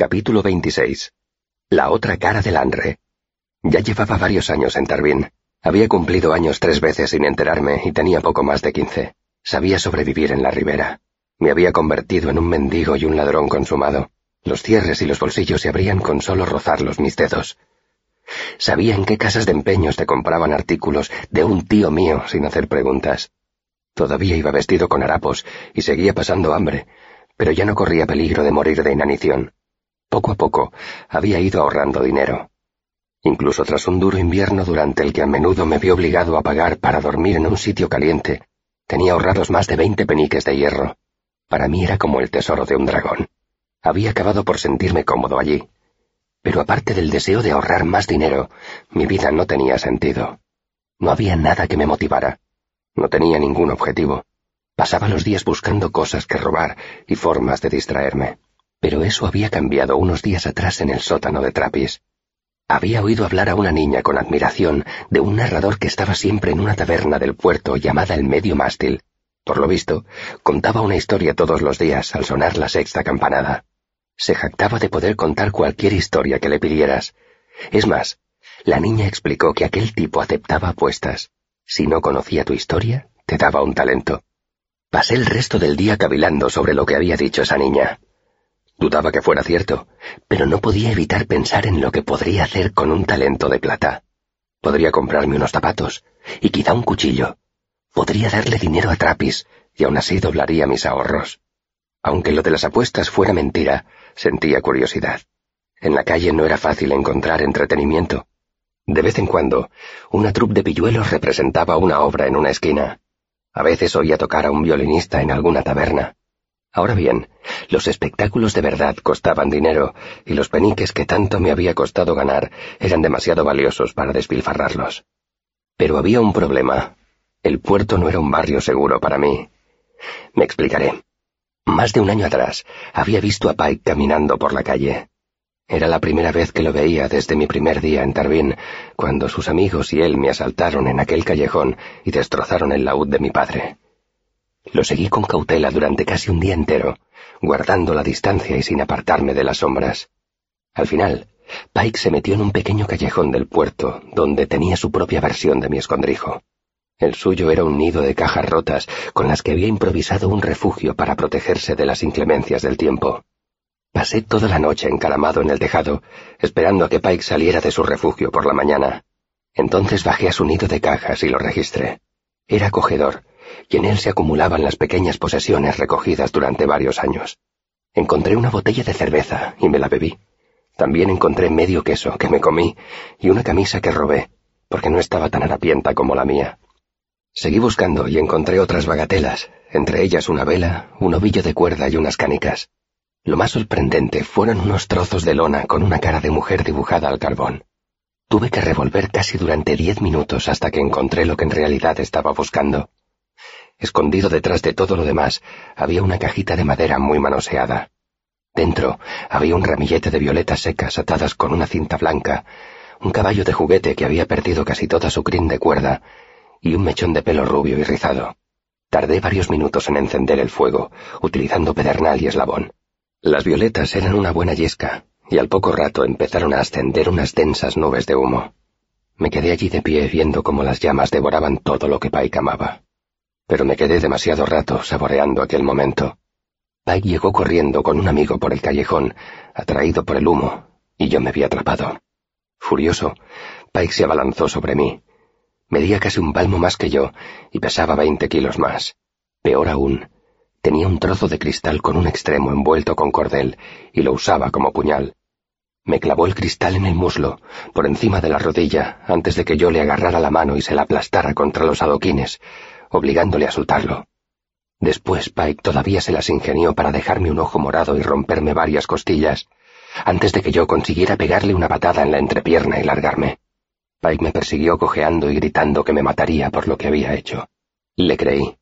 Capítulo 26. La otra cara del Andre. Ya llevaba varios años en Tarbín. Había cumplido años tres veces sin enterarme y tenía poco más de quince. Sabía sobrevivir en la ribera. Me había convertido en un mendigo y un ladrón consumado. Los cierres y los bolsillos se abrían con solo rozarlos mis dedos. Sabía en qué casas de empeños te compraban artículos de un tío mío sin hacer preguntas. Todavía iba vestido con harapos y seguía pasando hambre, pero ya no corría peligro de morir de inanición. Poco a poco había ido ahorrando dinero. Incluso tras un duro invierno durante el que a menudo me vi obligado a pagar para dormir en un sitio caliente, tenía ahorrados más de veinte peniques de hierro. Para mí era como el tesoro de un dragón. Había acabado por sentirme cómodo allí. Pero aparte del deseo de ahorrar más dinero, mi vida no tenía sentido. No había nada que me motivara. No tenía ningún objetivo. Pasaba los días buscando cosas que robar y formas de distraerme. Pero eso había cambiado unos días atrás en el sótano de Trapis. Había oído hablar a una niña con admiración de un narrador que estaba siempre en una taberna del puerto llamada el Medio Mástil. Por lo visto, contaba una historia todos los días al sonar la sexta campanada. Se jactaba de poder contar cualquier historia que le pidieras. Es más, la niña explicó que aquel tipo aceptaba apuestas. Si no conocía tu historia, te daba un talento. Pasé el resto del día cavilando sobre lo que había dicho esa niña. Dudaba que fuera cierto, pero no podía evitar pensar en lo que podría hacer con un talento de plata. Podría comprarme unos zapatos, y quizá un cuchillo. Podría darle dinero a Trapis, y aún así doblaría mis ahorros. Aunque lo de las apuestas fuera mentira, sentía curiosidad. En la calle no era fácil encontrar entretenimiento. De vez en cuando, una troupe de pilluelos representaba una obra en una esquina. A veces oía tocar a un violinista en alguna taberna. Ahora bien, los espectáculos de verdad costaban dinero, y los peniques que tanto me había costado ganar eran demasiado valiosos para despilfarrarlos. Pero había un problema. El puerto no era un barrio seguro para mí. Me explicaré. Más de un año atrás había visto a Pike caminando por la calle. Era la primera vez que lo veía desde mi primer día en Tarbín, cuando sus amigos y él me asaltaron en aquel callejón y destrozaron el laúd de mi padre. Lo seguí con cautela durante casi un día entero, guardando la distancia y sin apartarme de las sombras. Al final, Pike se metió en un pequeño callejón del puerto, donde tenía su propia versión de mi escondrijo. El suyo era un nido de cajas rotas con las que había improvisado un refugio para protegerse de las inclemencias del tiempo. Pasé toda la noche encalamado en el tejado, esperando a que Pike saliera de su refugio por la mañana. Entonces bajé a su nido de cajas y lo registré. Era acogedor, y en él se acumulaban las pequeñas posesiones recogidas durante varios años. Encontré una botella de cerveza y me la bebí. También encontré medio queso que me comí y una camisa que robé, porque no estaba tan harapienta como la mía. Seguí buscando y encontré otras bagatelas, entre ellas una vela, un ovillo de cuerda y unas canicas. Lo más sorprendente fueron unos trozos de lona con una cara de mujer dibujada al carbón. Tuve que revolver casi durante diez minutos hasta que encontré lo que en realidad estaba buscando. Escondido detrás de todo lo demás había una cajita de madera muy manoseada. Dentro había un ramillete de violetas secas atadas con una cinta blanca, un caballo de juguete que había perdido casi toda su crin de cuerda y un mechón de pelo rubio y rizado. Tardé varios minutos en encender el fuego, utilizando pedernal y eslabón. Las violetas eran una buena yesca, y al poco rato empezaron a ascender unas densas nubes de humo. Me quedé allí de pie viendo cómo las llamas devoraban todo lo que Pike amaba pero me quedé demasiado rato saboreando aquel momento. Pike llegó corriendo con un amigo por el callejón, atraído por el humo, y yo me vi atrapado. Furioso, Pike se abalanzó sobre mí. Medía casi un palmo más que yo y pesaba veinte kilos más. Peor aún, tenía un trozo de cristal con un extremo envuelto con cordel y lo usaba como puñal. Me clavó el cristal en el muslo, por encima de la rodilla, antes de que yo le agarrara la mano y se la aplastara contra los adoquines, obligándole a soltarlo. Después Pike todavía se las ingenió para dejarme un ojo morado y romperme varias costillas, antes de que yo consiguiera pegarle una patada en la entrepierna y largarme. Pike me persiguió cojeando y gritando que me mataría por lo que había hecho. Le creí.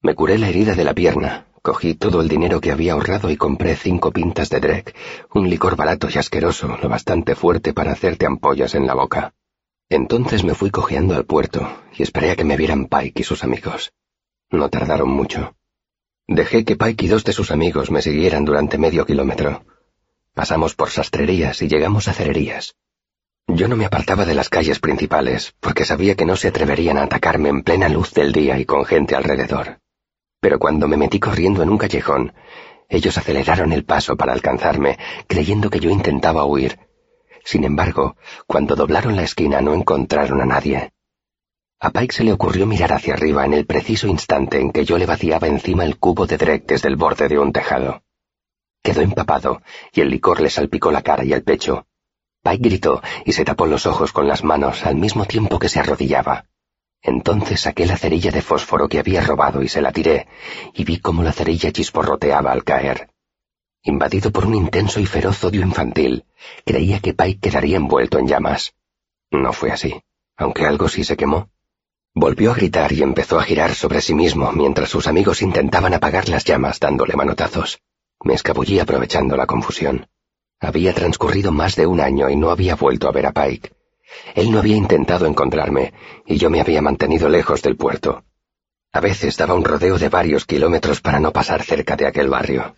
Me curé la herida de la pierna, cogí todo el dinero que había ahorrado y compré cinco pintas de Drek, un licor barato y asqueroso, lo bastante fuerte para hacerte ampollas en la boca. Entonces me fui cojeando al puerto y esperé a que me vieran Pike y sus amigos. No tardaron mucho. Dejé que Pike y dos de sus amigos me siguieran durante medio kilómetro. Pasamos por sastrerías y llegamos a cererías. Yo no me apartaba de las calles principales, porque sabía que no se atreverían a atacarme en plena luz del día y con gente alrededor. Pero cuando me metí corriendo en un callejón, ellos aceleraron el paso para alcanzarme, creyendo que yo intentaba huir. Sin embargo, cuando doblaron la esquina no encontraron a nadie. A Pike se le ocurrió mirar hacia arriba en el preciso instante en que yo le vaciaba encima el cubo de Drake desde el borde de un tejado. Quedó empapado y el licor le salpicó la cara y el pecho. Pike gritó y se tapó los ojos con las manos al mismo tiempo que se arrodillaba. Entonces saqué la cerilla de fósforo que había robado y se la tiré, y vi cómo la cerilla chisporroteaba al caer. Invadido por un intenso y feroz odio infantil, creía que Pike quedaría envuelto en llamas. No fue así, aunque algo sí se quemó. Volvió a gritar y empezó a girar sobre sí mismo mientras sus amigos intentaban apagar las llamas dándole manotazos. Me escabullí aprovechando la confusión. Había transcurrido más de un año y no había vuelto a ver a Pike. Él no había intentado encontrarme y yo me había mantenido lejos del puerto. A veces daba un rodeo de varios kilómetros para no pasar cerca de aquel barrio.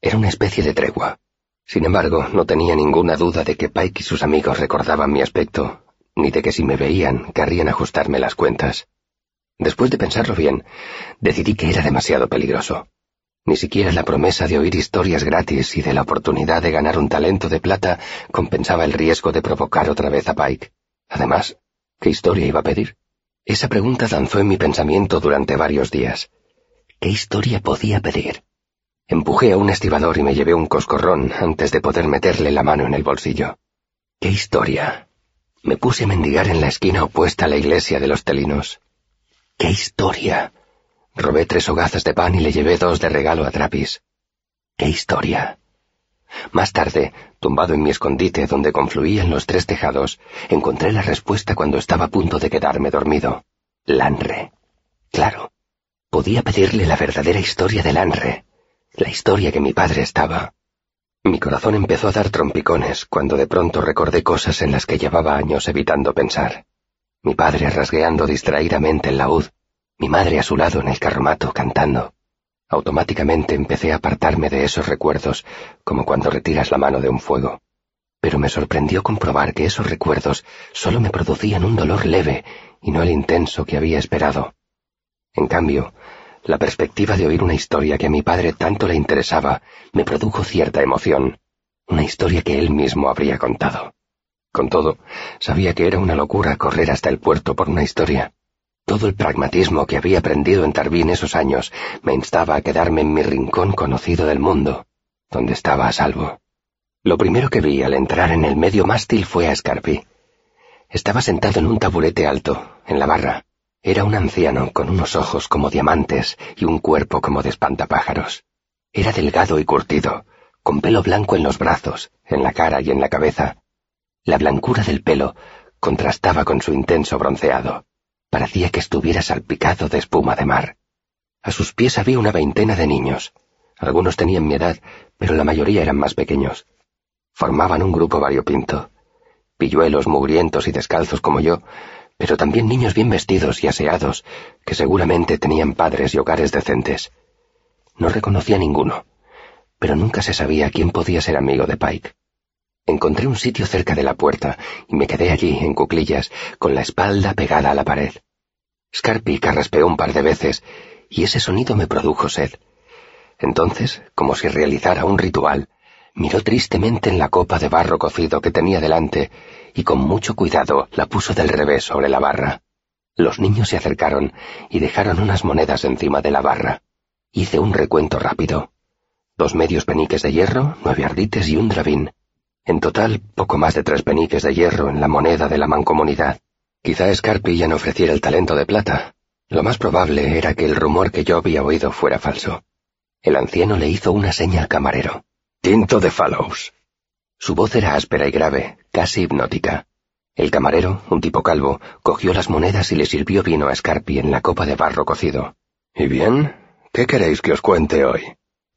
Era una especie de tregua. Sin embargo, no tenía ninguna duda de que Pike y sus amigos recordaban mi aspecto ni de que si me veían querrían ajustarme las cuentas. Después de pensarlo bien, decidí que era demasiado peligroso. Ni siquiera la promesa de oír historias gratis y de la oportunidad de ganar un talento de plata compensaba el riesgo de provocar otra vez a Pike. Además, ¿qué historia iba a pedir? Esa pregunta danzó en mi pensamiento durante varios días. ¿Qué historia podía pedir? Empujé a un estibador y me llevé un coscorrón antes de poder meterle la mano en el bolsillo. ¿Qué historia? Me puse a mendigar en la esquina opuesta a la iglesia de los telinos. ¡Qué historia! Robé tres hogazas de pan y le llevé dos de regalo a Trapis. ¡Qué historia! Más tarde, tumbado en mi escondite donde confluían los tres tejados, encontré la respuesta cuando estaba a punto de quedarme dormido. Lanre. Claro. Podía pedirle la verdadera historia de Lanre. La historia que mi padre estaba. Mi corazón empezó a dar trompicones cuando de pronto recordé cosas en las que llevaba años evitando pensar. Mi padre rasgueando distraídamente el laúd, mi madre a su lado en el carromato cantando. Automáticamente empecé a apartarme de esos recuerdos, como cuando retiras la mano de un fuego. Pero me sorprendió comprobar que esos recuerdos solo me producían un dolor leve y no el intenso que había esperado. En cambio, la perspectiva de oír una historia que a mi padre tanto le interesaba me produjo cierta emoción, una historia que él mismo habría contado. Con todo, sabía que era una locura correr hasta el puerto por una historia. Todo el pragmatismo que había aprendido en Tarbín esos años me instaba a quedarme en mi rincón conocido del mundo, donde estaba a salvo. Lo primero que vi al entrar en el medio mástil fue a Scarpi. Estaba sentado en un taburete alto, en la barra, era un anciano con unos ojos como diamantes y un cuerpo como de espantapájaros. Era delgado y curtido, con pelo blanco en los brazos, en la cara y en la cabeza. La blancura del pelo contrastaba con su intenso bronceado. Parecía que estuviera salpicado de espuma de mar. A sus pies había una veintena de niños. Algunos tenían mi edad, pero la mayoría eran más pequeños. Formaban un grupo variopinto. Pilluelos mugrientos y descalzos como yo, pero también niños bien vestidos y aseados, que seguramente tenían padres y hogares decentes. No reconocía ninguno, pero nunca se sabía quién podía ser amigo de Pike. Encontré un sitio cerca de la puerta y me quedé allí, en cuclillas, con la espalda pegada a la pared. Scarpi carraspeó un par de veces y ese sonido me produjo sed. Entonces, como si realizara un ritual, miró tristemente en la copa de barro cocido que tenía delante y con mucho cuidado la puso del revés sobre la barra. Los niños se acercaron y dejaron unas monedas encima de la barra. Hice un recuento rápido. Dos medios peniques de hierro, nueve ardites y un dravín. En total, poco más de tres peniques de hierro en la moneda de la mancomunidad. Quizá Scarpi ya no ofreciera el talento de plata. Lo más probable era que el rumor que yo había oído fuera falso. El anciano le hizo una seña al camarero. Tinto de Fallows. Su voz era áspera y grave, casi hipnótica. El camarero, un tipo calvo, cogió las monedas y le sirvió vino a Scarpi en la copa de barro cocido. ¿Y bien? ¿Qué queréis que os cuente hoy?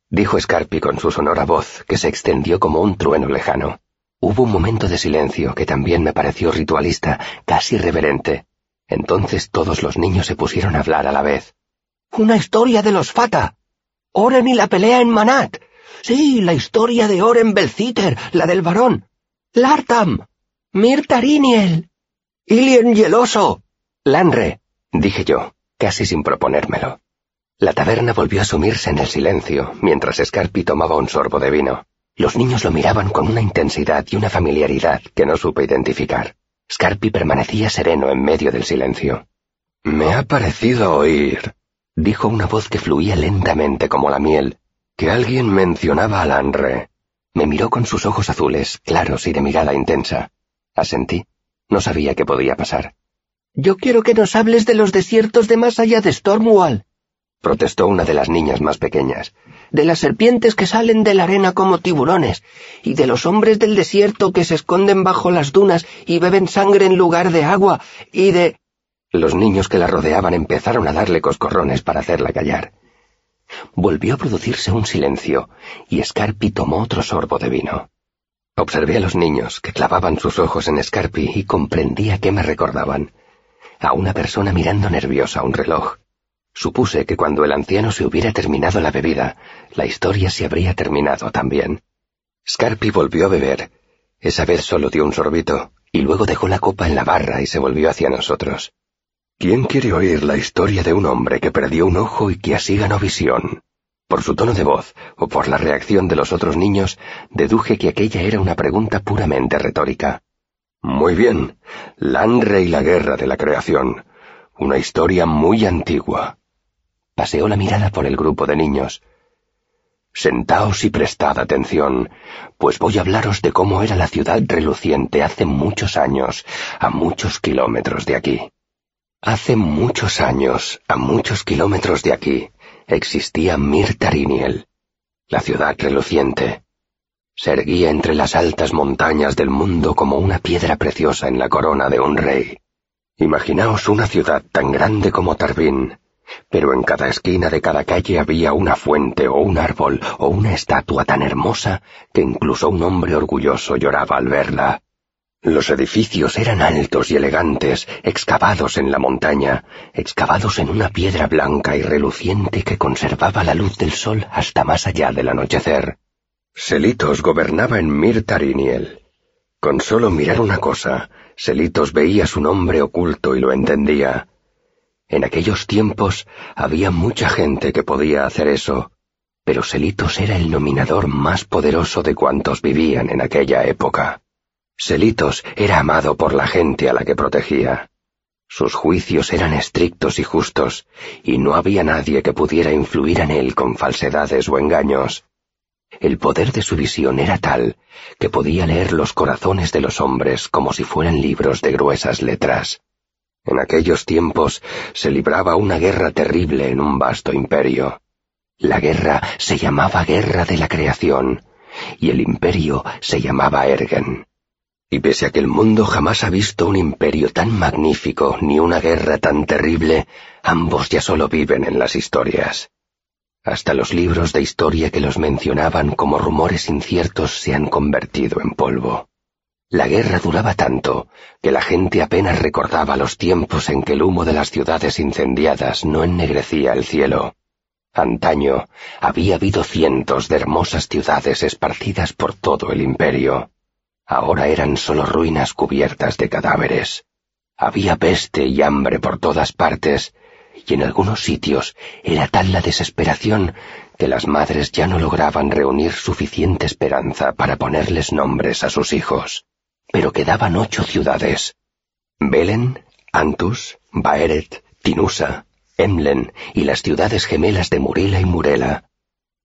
dijo Scarpi con su sonora voz, que se extendió como un trueno lejano. Hubo un momento de silencio que también me pareció ritualista, casi reverente. Entonces todos los niños se pusieron a hablar a la vez. Una historia de los Fata. Oren y la pelea en Manat. Sí, la historia de Oren Belciter, la del varón. Lartam. Mirtariniel. Ilien Yeloso. Lanre, dije yo, casi sin proponérmelo. La taberna volvió a sumirse en el silencio, mientras Scarpi tomaba un sorbo de vino. Los niños lo miraban con una intensidad y una familiaridad que no supe identificar. Scarpi permanecía sereno en medio del silencio. Me ha parecido oír, dijo una voz que fluía lentamente como la miel, que alguien mencionaba a Lanre. Me miró con sus ojos azules, claros y de mirada intensa. Asentí. No sabía qué podía pasar. Yo quiero que nos hables de los desiertos de más allá de Stormwall, protestó una de las niñas más pequeñas, de las serpientes que salen de la arena como tiburones, y de los hombres del desierto que se esconden bajo las dunas y beben sangre en lugar de agua, y de... Los niños que la rodeaban empezaron a darle coscorrones para hacerla callar. Volvió a producirse un silencio, y Scarpi tomó otro sorbo de vino. Observé a los niños que clavaban sus ojos en Scarpi y comprendía qué me recordaban. A una persona mirando nerviosa un reloj. Supuse que cuando el anciano se hubiera terminado la bebida, la historia se habría terminado también. Scarpi volvió a beber. Esa vez solo dio un sorbito, y luego dejó la copa en la barra y se volvió hacia nosotros. ¿Quién quiere oír la historia de un hombre que perdió un ojo y que así ganó visión? Por su tono de voz, o por la reacción de los otros niños, deduje que aquella era una pregunta puramente retórica. Muy bien, Landre y la guerra de la creación. Una historia muy antigua. Paseó la mirada por el grupo de niños. Sentaos y prestad atención, pues voy a hablaros de cómo era la ciudad reluciente hace muchos años, a muchos kilómetros de aquí. Hace muchos años, a muchos kilómetros de aquí, existía Mirtariniel, la ciudad reluciente. Se erguía entre las altas montañas del mundo como una piedra preciosa en la corona de un rey. Imaginaos una ciudad tan grande como Tarbín, pero en cada esquina de cada calle había una fuente o un árbol o una estatua tan hermosa que incluso un hombre orgulloso lloraba al verla. Los edificios eran altos y elegantes, excavados en la montaña, excavados en una piedra blanca y reluciente que conservaba la luz del sol hasta más allá del anochecer. Selitos gobernaba en Mirtariniel. Con solo mirar una cosa, Selitos veía su nombre oculto y lo entendía. En aquellos tiempos había mucha gente que podía hacer eso, pero Selitos era el nominador más poderoso de cuantos vivían en aquella época. Selitos era amado por la gente a la que protegía. Sus juicios eran estrictos y justos, y no había nadie que pudiera influir en él con falsedades o engaños. El poder de su visión era tal que podía leer los corazones de los hombres como si fueran libros de gruesas letras. En aquellos tiempos se libraba una guerra terrible en un vasto imperio. La guerra se llamaba Guerra de la Creación, y el imperio se llamaba Ergen. Y pese a que el mundo jamás ha visto un imperio tan magnífico ni una guerra tan terrible, ambos ya solo viven en las historias. Hasta los libros de historia que los mencionaban como rumores inciertos se han convertido en polvo. La guerra duraba tanto que la gente apenas recordaba los tiempos en que el humo de las ciudades incendiadas no ennegrecía el cielo. Antaño había habido cientos de hermosas ciudades esparcidas por todo el imperio. Ahora eran solo ruinas cubiertas de cadáveres. Había peste y hambre por todas partes, y en algunos sitios era tal la desesperación que las madres ya no lograban reunir suficiente esperanza para ponerles nombres a sus hijos. Pero quedaban ocho ciudades. Belen, Antus, Baeret, Tinusa, Emlen y las ciudades gemelas de Murila y Murela.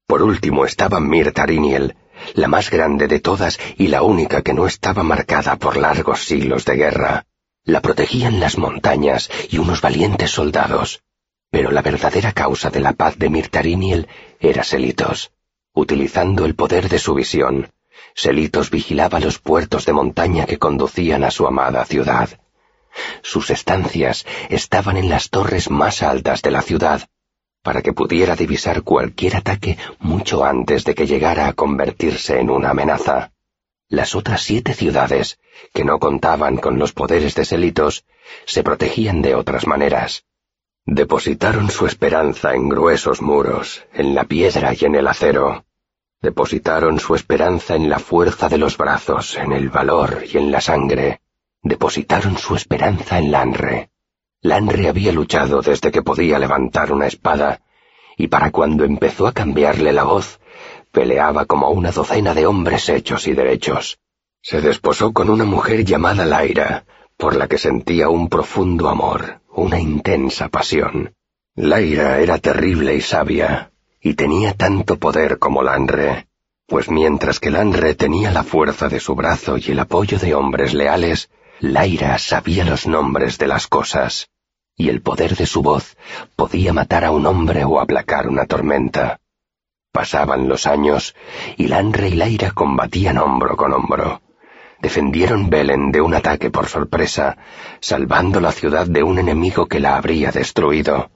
Por último estaba Mirtariniel, la más grande de todas y la única que no estaba marcada por largos siglos de guerra. La protegían las montañas y unos valientes soldados. Pero la verdadera causa de la paz de Mirtariniel era Selitos. Utilizando el poder de su visión, Selitos vigilaba los puertos de montaña que conducían a su amada ciudad. Sus estancias estaban en las torres más altas de la ciudad, para que pudiera divisar cualquier ataque mucho antes de que llegara a convertirse en una amenaza. Las otras siete ciudades, que no contaban con los poderes de Selitos, se protegían de otras maneras. Depositaron su esperanza en gruesos muros, en la piedra y en el acero. Depositaron su esperanza en la fuerza de los brazos, en el valor y en la sangre. Depositaron su esperanza en Lanre. Lanre había luchado desde que podía levantar una espada, y para cuando empezó a cambiarle la voz, peleaba como una docena de hombres hechos y derechos. Se desposó con una mujer llamada Laira, por la que sentía un profundo amor, una intensa pasión. Laira era terrible y sabia, y tenía tanto poder como Lanre, pues mientras que Lanre tenía la fuerza de su brazo y el apoyo de hombres leales, Laira sabía los nombres de las cosas, y el poder de su voz podía matar a un hombre o aplacar una tormenta. Pasaban los años, y Lanre y Laira combatían hombro con hombro. Defendieron Belen de un ataque por sorpresa, salvando la ciudad de un enemigo que la habría destruido.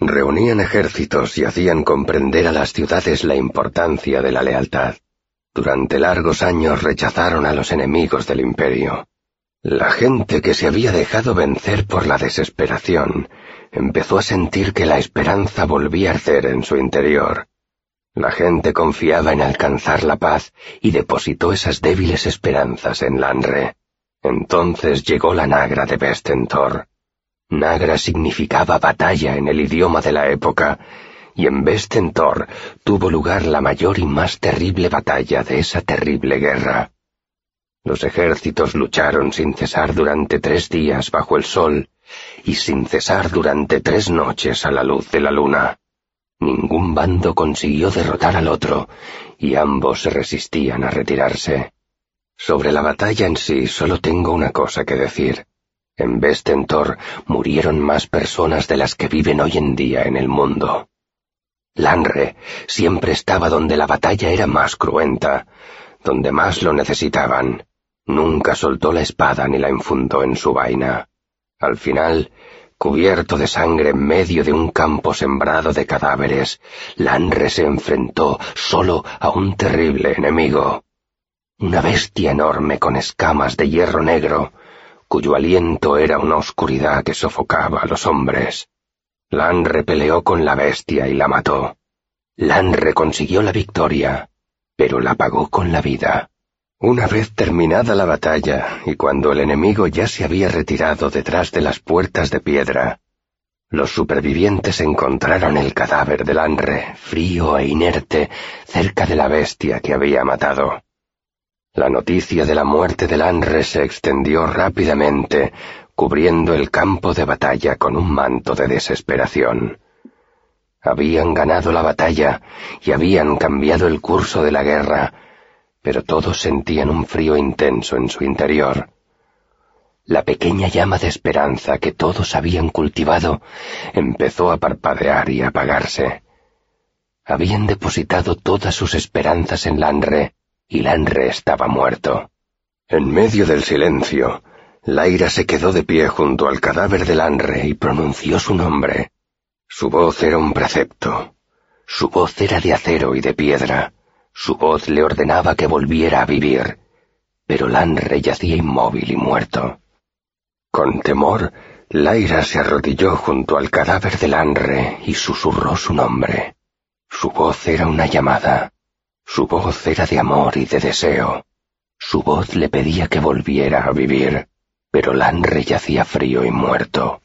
Reunían ejércitos y hacían comprender a las ciudades la importancia de la lealtad. Durante largos años rechazaron a los enemigos del imperio. La gente que se había dejado vencer por la desesperación empezó a sentir que la esperanza volvía a arder en su interior. La gente confiaba en alcanzar la paz y depositó esas débiles esperanzas en Lanre. Entonces llegó la Nagra de Vestentor. Nagra significaba batalla en el idioma de la época, y en Vestentor tuvo lugar la mayor y más terrible batalla de esa terrible guerra. Los ejércitos lucharon sin cesar durante tres días bajo el sol y sin cesar durante tres noches a la luz de la luna. Ningún bando consiguió derrotar al otro y ambos se resistían a retirarse. Sobre la batalla en sí solo tengo una cosa que decir. En Vestentor murieron más personas de las que viven hoy en día en el mundo. Lanre siempre estaba donde la batalla era más cruenta, donde más lo necesitaban. Nunca soltó la espada ni la infundó en su vaina. Al final, cubierto de sangre en medio de un campo sembrado de cadáveres, Lanre se enfrentó solo a un terrible enemigo. Una bestia enorme con escamas de hierro negro, cuyo aliento era una oscuridad que sofocaba a los hombres. Lanre peleó con la bestia y la mató. Lanre consiguió la victoria, pero la pagó con la vida. Una vez terminada la batalla, y cuando el enemigo ya se había retirado detrás de las puertas de piedra, los supervivientes encontraron el cadáver de Lanre, frío e inerte, cerca de la bestia que había matado. La noticia de la muerte de Lanre se extendió rápidamente, cubriendo el campo de batalla con un manto de desesperación. Habían ganado la batalla y habían cambiado el curso de la guerra, pero todos sentían un frío intenso en su interior. La pequeña llama de esperanza que todos habían cultivado empezó a parpadear y apagarse. Habían depositado todas sus esperanzas en Lanre, y Lanre estaba muerto. En medio del silencio, Laira se quedó de pie junto al cadáver de Lanre y pronunció su nombre. Su voz era un precepto. Su voz era de acero y de piedra. Su voz le ordenaba que volviera a vivir, pero Lanre yacía inmóvil y muerto. Con temor, Laira se arrodilló junto al cadáver de Lanre y susurró su nombre. Su voz era una llamada. Su voz era de amor y de deseo. Su voz le pedía que volviera a vivir, pero Lanre yacía frío y muerto.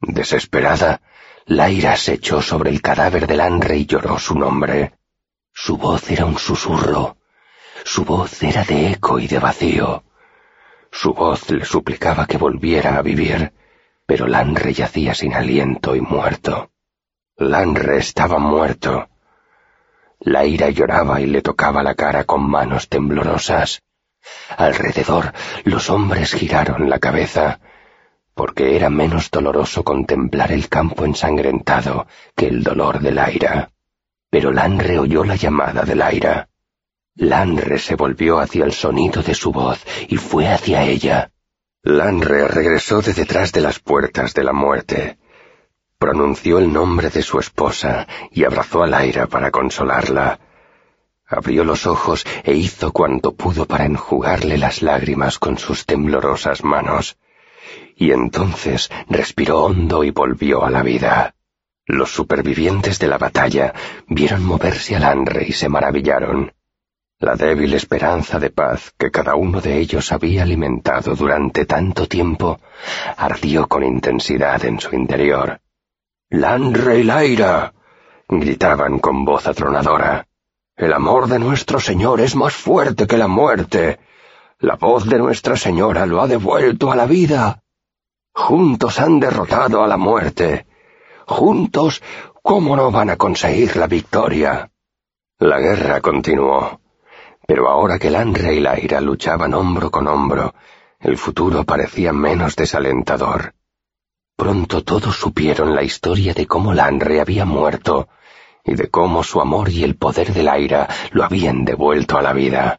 Desesperada, Laira se echó sobre el cadáver de Lanre y lloró su nombre. Su voz era un susurro. Su voz era de eco y de vacío. Su voz le suplicaba que volviera a vivir, pero Lanre yacía sin aliento y muerto. Lanre estaba muerto, la ira lloraba y le tocaba la cara con manos temblorosas. Alrededor los hombres giraron la cabeza, porque era menos doloroso contemplar el campo ensangrentado que el dolor de Laira. Pero Lanre oyó la llamada de Laira. Lanre se volvió hacia el sonido de su voz y fue hacia ella. Lanre regresó de detrás de las puertas de la muerte pronunció el nombre de su esposa y abrazó a Laira para consolarla. Abrió los ojos e hizo cuanto pudo para enjugarle las lágrimas con sus temblorosas manos. Y entonces respiró hondo y volvió a la vida. Los supervivientes de la batalla vieron moverse al Anre y se maravillaron. La débil esperanza de paz que cada uno de ellos había alimentado durante tanto tiempo ardió con intensidad en su interior. ¡Lanre y Laira! gritaban con voz atronadora. El amor de nuestro Señor es más fuerte que la muerte. La voz de Nuestra Señora lo ha devuelto a la vida. Juntos han derrotado a la muerte. Juntos, ¿cómo no van a conseguir la victoria? La guerra continuó. Pero ahora que Lanre y Laira luchaban hombro con hombro, el futuro parecía menos desalentador. Pronto todos supieron la historia de cómo Lanre había muerto y de cómo su amor y el poder del aire lo habían devuelto a la vida.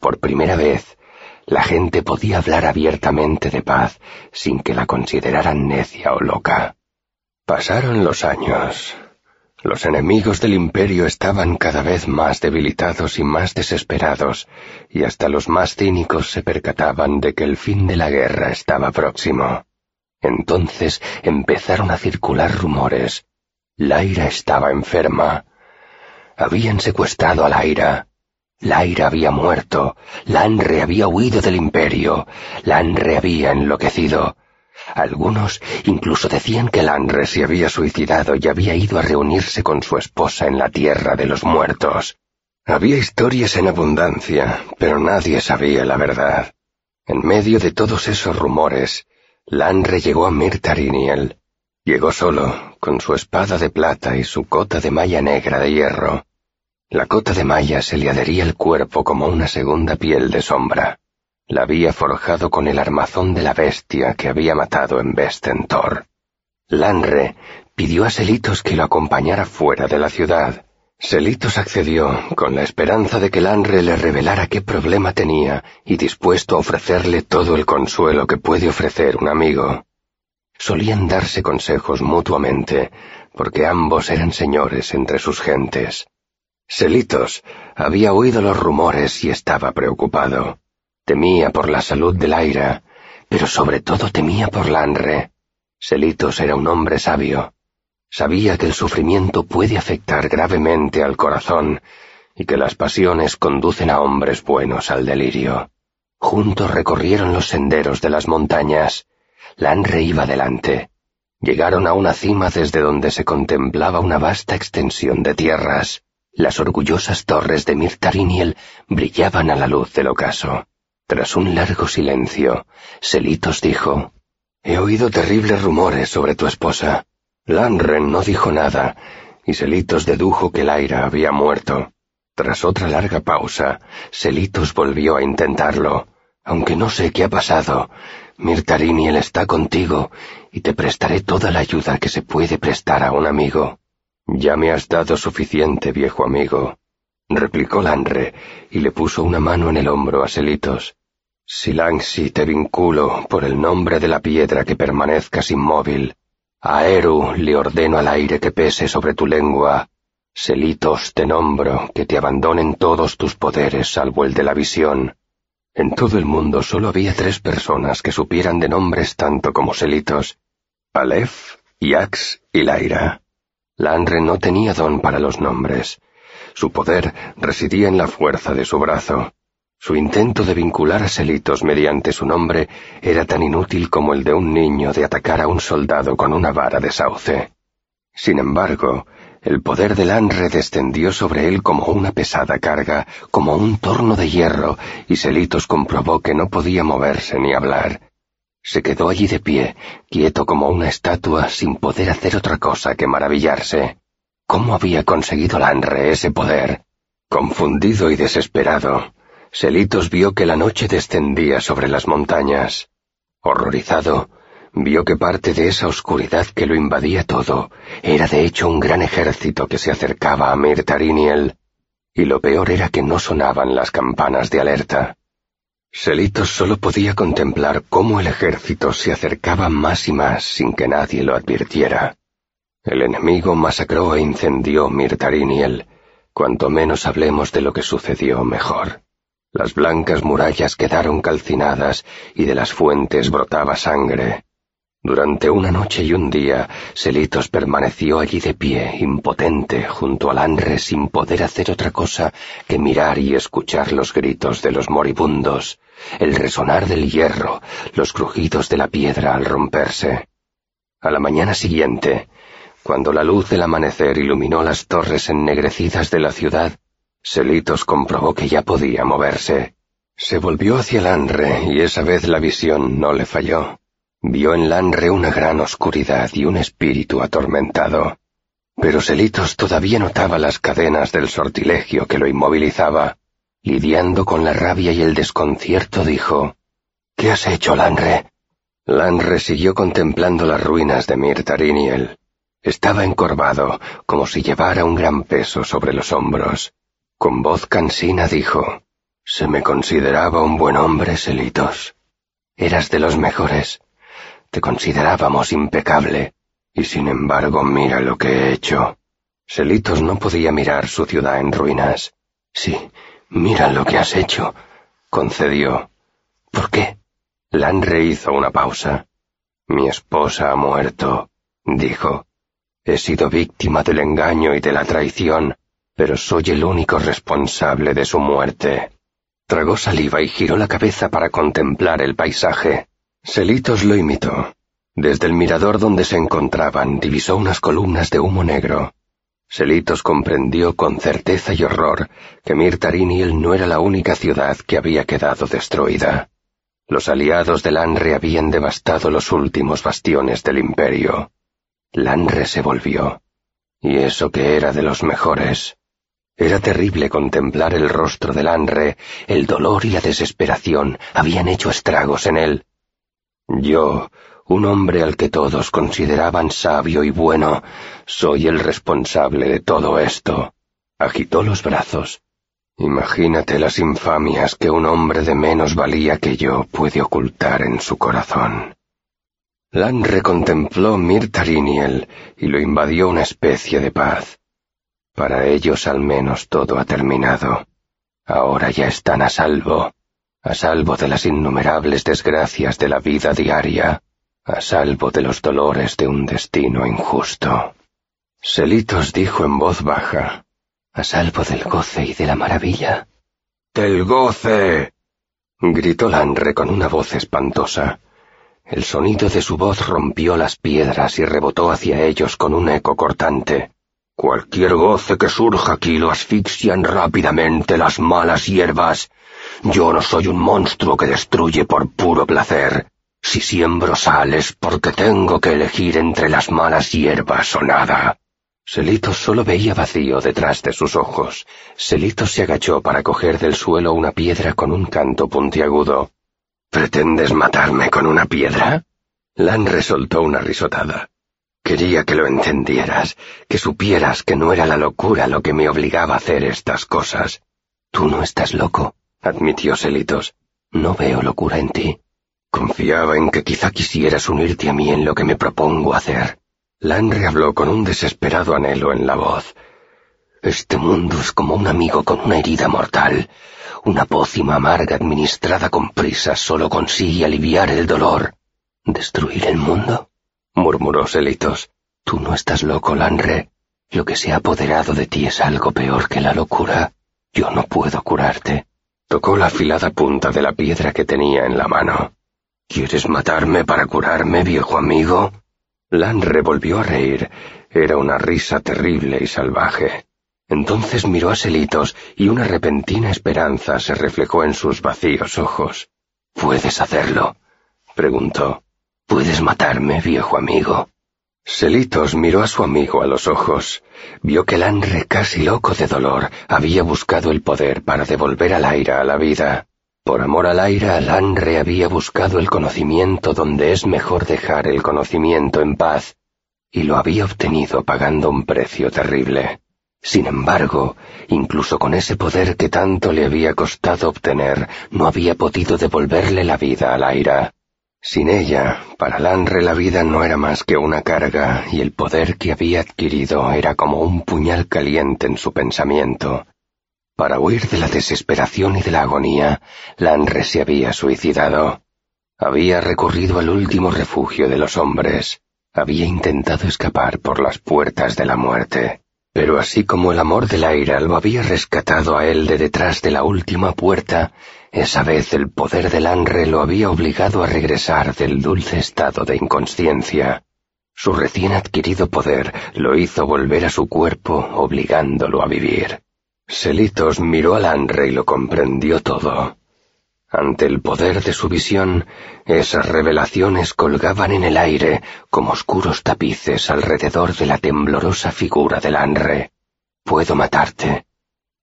Por primera vez, la gente podía hablar abiertamente de paz sin que la consideraran necia o loca. Pasaron los años. Los enemigos del imperio estaban cada vez más debilitados y más desesperados, y hasta los más cínicos se percataban de que el fin de la guerra estaba próximo. Entonces empezaron a circular rumores Laira estaba enferma. Habían secuestrado a Laira. Laira había muerto. Lanre había huido del imperio. Lanre había enloquecido. Algunos incluso decían que Lanre se había suicidado y había ido a reunirse con su esposa en la tierra de los muertos. Había historias en abundancia, pero nadie sabía la verdad. En medio de todos esos rumores, Lanre llegó a Mirtariniel. Llegó solo, con su espada de plata y su cota de malla negra de hierro. La cota de malla se le adhería al cuerpo como una segunda piel de sombra. La había forjado con el armazón de la bestia que había matado en Vestentor. Lanre pidió a Selitos que lo acompañara fuera de la ciudad. Selitos accedió, con la esperanza de que Lanre le revelara qué problema tenía y dispuesto a ofrecerle todo el consuelo que puede ofrecer un amigo solían darse consejos mutuamente, porque ambos eran señores entre sus gentes. Selitos había oído los rumores y estaba preocupado. Temía por la salud del aire, pero sobre todo temía por Lanre. Selitos era un hombre sabio. Sabía que el sufrimiento puede afectar gravemente al corazón y que las pasiones conducen a hombres buenos al delirio. Juntos recorrieron los senderos de las montañas, Lanre iba delante. Llegaron a una cima desde donde se contemplaba una vasta extensión de tierras. Las orgullosas torres de Mirtariniel brillaban a la luz del ocaso. Tras un largo silencio, Selitos dijo, He oído terribles rumores sobre tu esposa. Lanren no dijo nada, y Selitos dedujo que Laira había muerto. Tras otra larga pausa, Selitos volvió a intentarlo. Aunque no sé qué ha pasado, Mirtariniel está contigo y te prestaré toda la ayuda que se puede prestar a un amigo. Ya me has dado suficiente, viejo amigo, replicó Lanre y le puso una mano en el hombro a Selitos. Silangsi te vinculo por el nombre de la piedra que permanezcas inmóvil. A Eru le ordeno al aire que pese sobre tu lengua. Selitos te nombro que te abandonen todos tus poderes salvo el de la visión. En todo el mundo solo había tres personas que supieran de nombres tanto como Selitos, Aleph, Yax y Laira. Lanre no tenía don para los nombres. Su poder residía en la fuerza de su brazo. Su intento de vincular a Selitos mediante su nombre era tan inútil como el de un niño de atacar a un soldado con una vara de sauce. Sin embargo, el poder del Anre descendió sobre él como una pesada carga, como un torno de hierro, y Selitos comprobó que no podía moverse ni hablar. Se quedó allí de pie, quieto como una estatua, sin poder hacer otra cosa que maravillarse. ¿Cómo había conseguido Lanre ese poder? Confundido y desesperado, Selitos vio que la noche descendía sobre las montañas. Horrorizado, vio que parte de esa oscuridad que lo invadía todo era de hecho un gran ejército que se acercaba a Mirtariniel, y lo peor era que no sonaban las campanas de alerta. Selitos solo podía contemplar cómo el ejército se acercaba más y más sin que nadie lo advirtiera. El enemigo masacró e incendió Mirtariniel. Cuanto menos hablemos de lo que sucedió, mejor. Las blancas murallas quedaron calcinadas y de las fuentes brotaba sangre. Durante una noche y un día, Selitos permaneció allí de pie, impotente, junto al Anre, sin poder hacer otra cosa que mirar y escuchar los gritos de los moribundos, el resonar del hierro, los crujidos de la piedra al romperse. A la mañana siguiente, cuando la luz del amanecer iluminó las torres ennegrecidas de la ciudad, Selitos comprobó que ya podía moverse. Se volvió hacia el Anre y esa vez la visión no le falló. Vio en Lanre una gran oscuridad y un espíritu atormentado. Pero Selitos todavía notaba las cadenas del sortilegio que lo inmovilizaba. Lidiando con la rabia y el desconcierto, dijo, ¿Qué has hecho, Lanre? Lanre siguió contemplando las ruinas de Mirtariniel. Estaba encorvado, como si llevara un gran peso sobre los hombros. Con voz cansina dijo, Se me consideraba un buen hombre, Selitos. Eras de los mejores. Te considerábamos impecable, y sin embargo mira lo que he hecho. Selitos no podía mirar su ciudad en ruinas. Sí, mira lo que has hecho, concedió. ¿Por qué? Lanre hizo una pausa. Mi esposa ha muerto, dijo. He sido víctima del engaño y de la traición, pero soy el único responsable de su muerte. Tragó saliva y giró la cabeza para contemplar el paisaje. Selitos lo imitó. Desde el mirador donde se encontraban divisó unas columnas de humo negro. Selitos comprendió con certeza y horror que Mirtariniel no era la única ciudad que había quedado destruida. Los aliados de Lanre habían devastado los últimos bastiones del imperio. Lanre se volvió. Y eso que era de los mejores. Era terrible contemplar el rostro de Lanre, el dolor y la desesperación habían hecho estragos en él, yo, un hombre al que todos consideraban sabio y bueno, soy el responsable de todo esto. Agitó los brazos. Imagínate las infamias que un hombre de menos valía que yo puede ocultar en su corazón. Lanre contempló Mirtariniel y lo invadió una especie de paz. Para ellos al menos todo ha terminado. Ahora ya están a salvo a salvo de las innumerables desgracias de la vida diaria, a salvo de los dolores de un destino injusto. Selitos dijo en voz baja, a salvo del goce y de la maravilla. ¡Del goce! gritó Lanre con una voz espantosa. El sonido de su voz rompió las piedras y rebotó hacia ellos con un eco cortante. Cualquier goce que surja aquí lo asfixian rápidamente las malas hierbas yo no soy un monstruo que destruye por puro placer. Si siembro sales porque tengo que elegir entre las malas hierbas o nada. Selito solo veía vacío detrás de sus ojos. Selito se agachó para coger del suelo una piedra con un canto puntiagudo. ¿Pretendes matarme con una piedra? Lan resoltó una risotada. Quería que lo entendieras, que supieras que no era la locura lo que me obligaba a hacer estas cosas. Tú no estás loco admitió Selitos. No veo locura en ti. Confiaba en que quizá quisieras unirte a mí en lo que me propongo hacer. Landry habló con un desesperado anhelo en la voz. Este mundo es como un amigo con una herida mortal. Una pócima amarga administrada con prisa solo consigue aliviar el dolor. ¿Destruir el mundo? Murmuró Selitos. Tú no estás loco, Lanre. Lo que se ha apoderado de ti es algo peor que la locura. Yo no puedo curarte. Tocó la afilada punta de la piedra que tenía en la mano. ¿Quieres matarme para curarme, viejo amigo? Lan revolvió a reír. Era una risa terrible y salvaje. Entonces miró a Selitos y una repentina esperanza se reflejó en sus vacíos ojos. ¿Puedes hacerlo? preguntó. ¿Puedes matarme, viejo amigo? Selitos miró a su amigo a los ojos. Vio que Lanre, casi loco de dolor, había buscado el poder para devolver al aire a la vida. Por amor al aire, Lanre había buscado el conocimiento donde es mejor dejar el conocimiento en paz, y lo había obtenido pagando un precio terrible. Sin embargo, incluso con ese poder que tanto le había costado obtener, no había podido devolverle la vida al aire. Sin ella, para Lanre la vida no era más que una carga y el poder que había adquirido era como un puñal caliente en su pensamiento. Para huir de la desesperación y de la agonía, Lanre se había suicidado. Había recurrido al último refugio de los hombres. Había intentado escapar por las puertas de la muerte. Pero así como el amor de Laira lo había rescatado a él de detrás de la última puerta, esa vez el poder del Anre lo había obligado a regresar del dulce estado de inconsciencia. Su recién adquirido poder lo hizo volver a su cuerpo, obligándolo a vivir. Selitos miró al Anre y lo comprendió todo. Ante el poder de su visión, esas revelaciones colgaban en el aire como oscuros tapices alrededor de la temblorosa figura del Anre. Puedo matarte,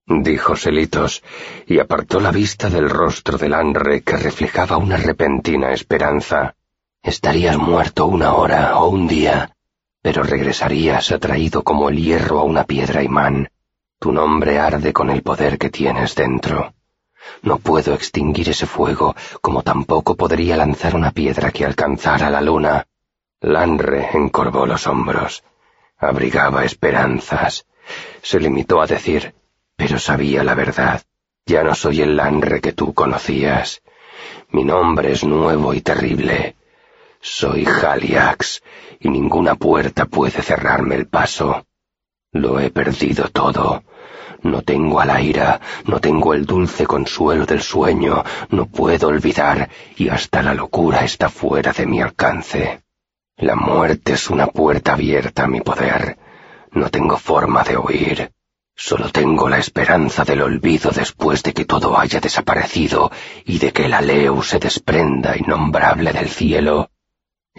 dijo Selitos, y apartó la vista del rostro del Anre que reflejaba una repentina esperanza. Estarías muerto una hora o un día, pero regresarías atraído como el hierro a una piedra imán. Tu nombre arde con el poder que tienes dentro. No puedo extinguir ese fuego, como tampoco podría lanzar una piedra que alcanzara la luna. Lanre encorvó los hombros. Abrigaba esperanzas. Se limitó a decir, pero sabía la verdad. Ya no soy el Lanre que tú conocías. Mi nombre es nuevo y terrible. Soy Haliax, y ninguna puerta puede cerrarme el paso. Lo he perdido todo. No tengo a la ira, no tengo el dulce consuelo del sueño, no puedo olvidar, y hasta la locura está fuera de mi alcance. La muerte es una puerta abierta a mi poder. No tengo forma de huir. Solo tengo la esperanza del olvido después de que todo haya desaparecido y de que el aleu se desprenda innombrable del cielo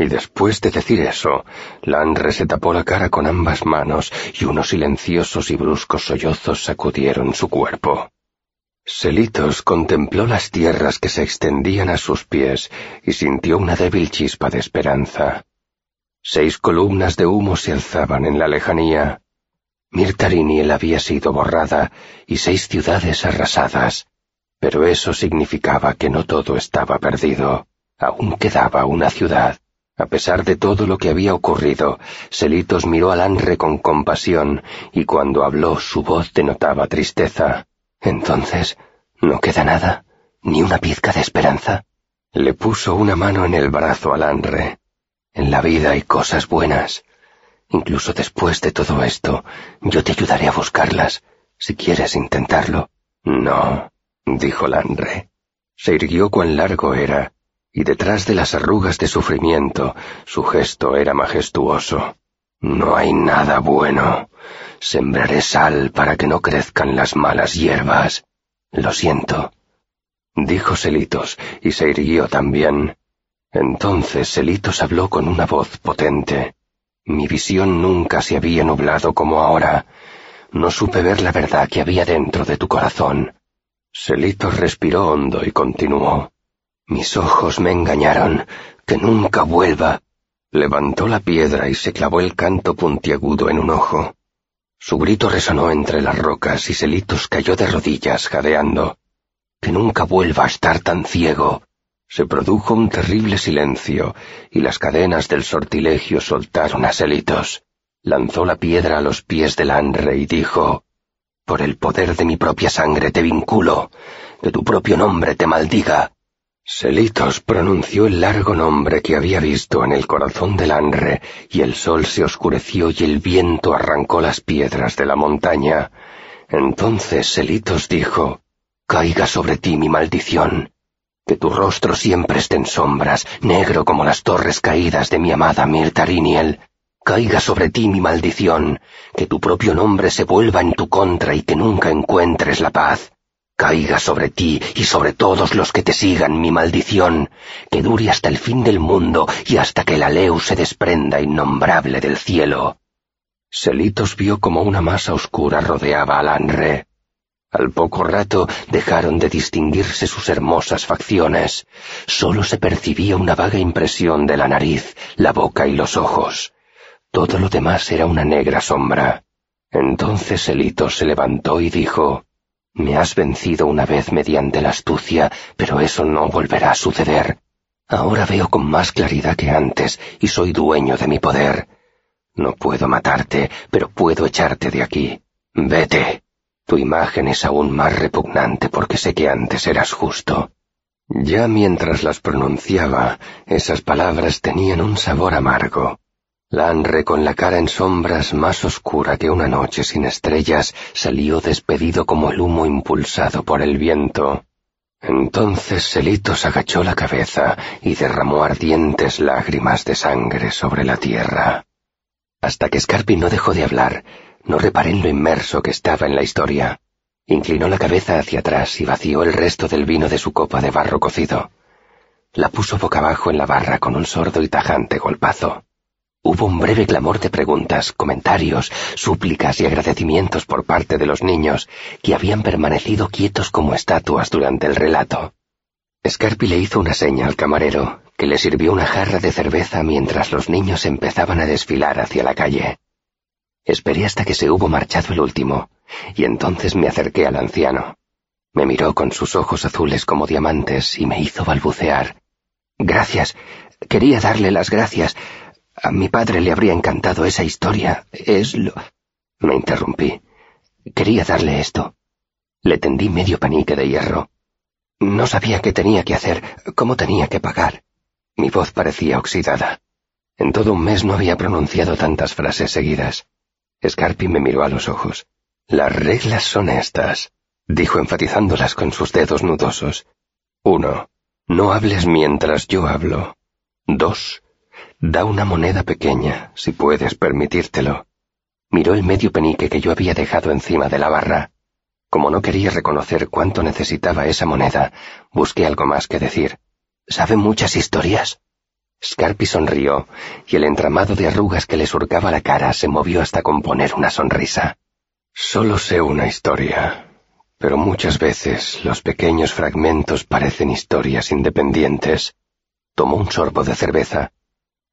y después de decir eso, Landre se tapó la cara con ambas manos y unos silenciosos y bruscos sollozos sacudieron su cuerpo. Selitos contempló las tierras que se extendían a sus pies y sintió una débil chispa de esperanza. Seis columnas de humo se alzaban en la lejanía. Mirtariniel había sido borrada y seis ciudades arrasadas, pero eso significaba que no todo estaba perdido. Aún quedaba una ciudad. A pesar de todo lo que había ocurrido, Selitos miró al Anre con compasión y cuando habló su voz denotaba tristeza. Entonces, ¿no queda nada? ¿Ni una pizca de esperanza? Le puso una mano en el brazo al Anre. En la vida hay cosas buenas. Incluso después de todo esto, yo te ayudaré a buscarlas, si quieres intentarlo. No, dijo Lanre. Se irguió cuán largo era y detrás de las arrugas de sufrimiento su gesto era majestuoso. No hay nada bueno. Sembraré sal para que no crezcan las malas hierbas. Lo siento. Dijo Selitos, y se irguió también. Entonces Selitos habló con una voz potente. Mi visión nunca se había nublado como ahora. No supe ver la verdad que había dentro de tu corazón. Selitos respiró hondo y continuó. Mis ojos me engañaron. Que nunca vuelva. Levantó la piedra y se clavó el canto puntiagudo en un ojo. Su grito resonó entre las rocas y Selitos cayó de rodillas, jadeando. Que nunca vuelva a estar tan ciego. Se produjo un terrible silencio y las cadenas del sortilegio soltaron a Selitos. Lanzó la piedra a los pies del Anre y dijo, Por el poder de mi propia sangre te vinculo, que tu propio nombre te maldiga, Selitos pronunció el largo nombre que había visto en el corazón del Anre, y el sol se oscureció y el viento arrancó las piedras de la montaña. Entonces Selitos dijo, Caiga sobre ti mi maldición, que tu rostro siempre esté en sombras, negro como las torres caídas de mi amada Mirtariniel. Caiga sobre ti mi maldición, que tu propio nombre se vuelva en tu contra y que nunca encuentres la paz caiga sobre ti y sobre todos los que te sigan mi maldición, que dure hasta el fin del mundo y hasta que la leu se desprenda innombrable del cielo. Selitos vio como una masa oscura rodeaba al Anre. Al poco rato dejaron de distinguirse sus hermosas facciones. Solo se percibía una vaga impresión de la nariz, la boca y los ojos. Todo lo demás era una negra sombra. Entonces Selitos se levantó y dijo, me has vencido una vez mediante la astucia, pero eso no volverá a suceder. Ahora veo con más claridad que antes y soy dueño de mi poder. No puedo matarte, pero puedo echarte de aquí. Vete. Tu imagen es aún más repugnante porque sé que antes eras justo. Ya mientras las pronunciaba, esas palabras tenían un sabor amargo. Lanre, con la cara en sombras más oscura que una noche sin estrellas, salió despedido como el humo impulsado por el viento. Entonces Selitos agachó la cabeza y derramó ardientes lágrimas de sangre sobre la tierra. Hasta que Scarpi no dejó de hablar, no reparé en lo inmerso que estaba en la historia. Inclinó la cabeza hacia atrás y vació el resto del vino de su copa de barro cocido. La puso boca abajo en la barra con un sordo y tajante golpazo. Hubo un breve clamor de preguntas, comentarios, súplicas y agradecimientos por parte de los niños, que habían permanecido quietos como estatuas durante el relato. Scarpi le hizo una seña al camarero, que le sirvió una jarra de cerveza mientras los niños empezaban a desfilar hacia la calle. Esperé hasta que se hubo marchado el último, y entonces me acerqué al anciano. Me miró con sus ojos azules como diamantes y me hizo balbucear. Gracias. Quería darle las gracias. A mi padre le habría encantado esa historia. Es lo... Me interrumpí. Quería darle esto. Le tendí medio panique de hierro. No sabía qué tenía que hacer, cómo tenía que pagar. Mi voz parecía oxidada. En todo un mes no había pronunciado tantas frases seguidas. Scarpi me miró a los ojos. Las reglas son estas, dijo enfatizándolas con sus dedos nudosos. Uno, no hables mientras yo hablo. Dos, da una moneda pequeña, si puedes permitírtelo. Miró el medio penique que yo había dejado encima de la barra. Como no quería reconocer cuánto necesitaba esa moneda, busqué algo más que decir. ¿Sabe muchas historias? Scarpi sonrió, y el entramado de arrugas que le surcaba la cara se movió hasta componer una sonrisa. Solo sé una historia, pero muchas veces los pequeños fragmentos parecen historias independientes. Tomó un sorbo de cerveza.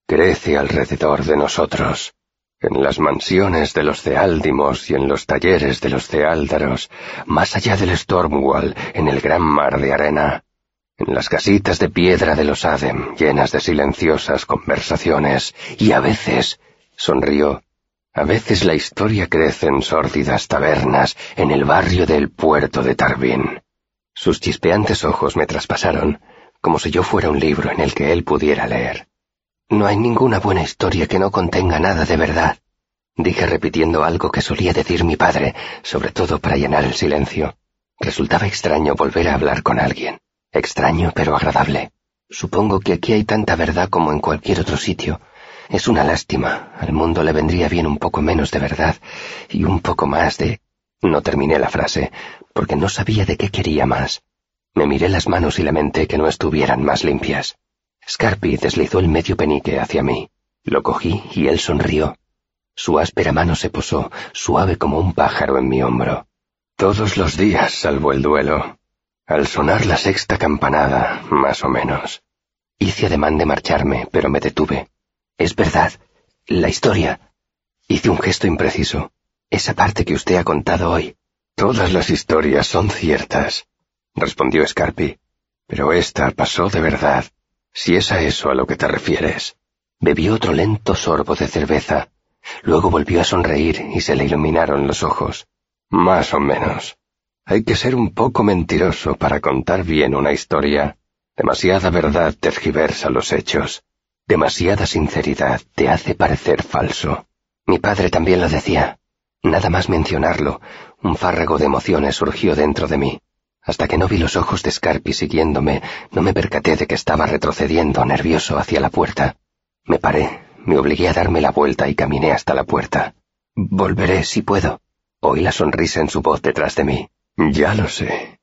Crece alrededor de nosotros, en las mansiones de los ceáldimos y en los talleres de los ceáldaros, más allá del Stormwall, en el gran mar de arena en las casitas de piedra de los Adem, llenas de silenciosas conversaciones, y a veces, sonrió, a veces la historia crece en sórdidas tabernas en el barrio del puerto de Tarbín. Sus chispeantes ojos me traspasaron, como si yo fuera un libro en el que él pudiera leer. No hay ninguna buena historia que no contenga nada de verdad, dije repitiendo algo que solía decir mi padre, sobre todo para llenar el silencio. Resultaba extraño volver a hablar con alguien. Extraño, pero agradable. Supongo que aquí hay tanta verdad como en cualquier otro sitio. Es una lástima. Al mundo le vendría bien un poco menos de verdad y un poco más de... No terminé la frase, porque no sabía de qué quería más. Me miré las manos y lamenté que no estuvieran más limpias. Scarpi deslizó el medio penique hacia mí. Lo cogí y él sonrió. Su áspera mano se posó, suave como un pájaro en mi hombro. Todos los días salvo el duelo, al sonar la sexta campanada, más o menos. Hice ademán de marcharme, pero me detuve. Es verdad. La historia. Hice un gesto impreciso. Esa parte que usted ha contado hoy. Todas las historias son ciertas, respondió Scarpi. Pero esta pasó de verdad, si es a eso a lo que te refieres. Bebió otro lento sorbo de cerveza. Luego volvió a sonreír y se le iluminaron los ojos. Más o menos. Hay que ser un poco mentiroso para contar bien una historia. Demasiada verdad tergiversa los hechos. Demasiada sinceridad te hace parecer falso. Mi padre también lo decía. Nada más mencionarlo, un fárrago de emociones surgió dentro de mí. Hasta que no vi los ojos de Scarpi siguiéndome, no me percaté de que estaba retrocediendo nervioso hacia la puerta. Me paré, me obligué a darme la vuelta y caminé hasta la puerta. Volveré si puedo. Oí la sonrisa en su voz detrás de mí. Ya lo sé.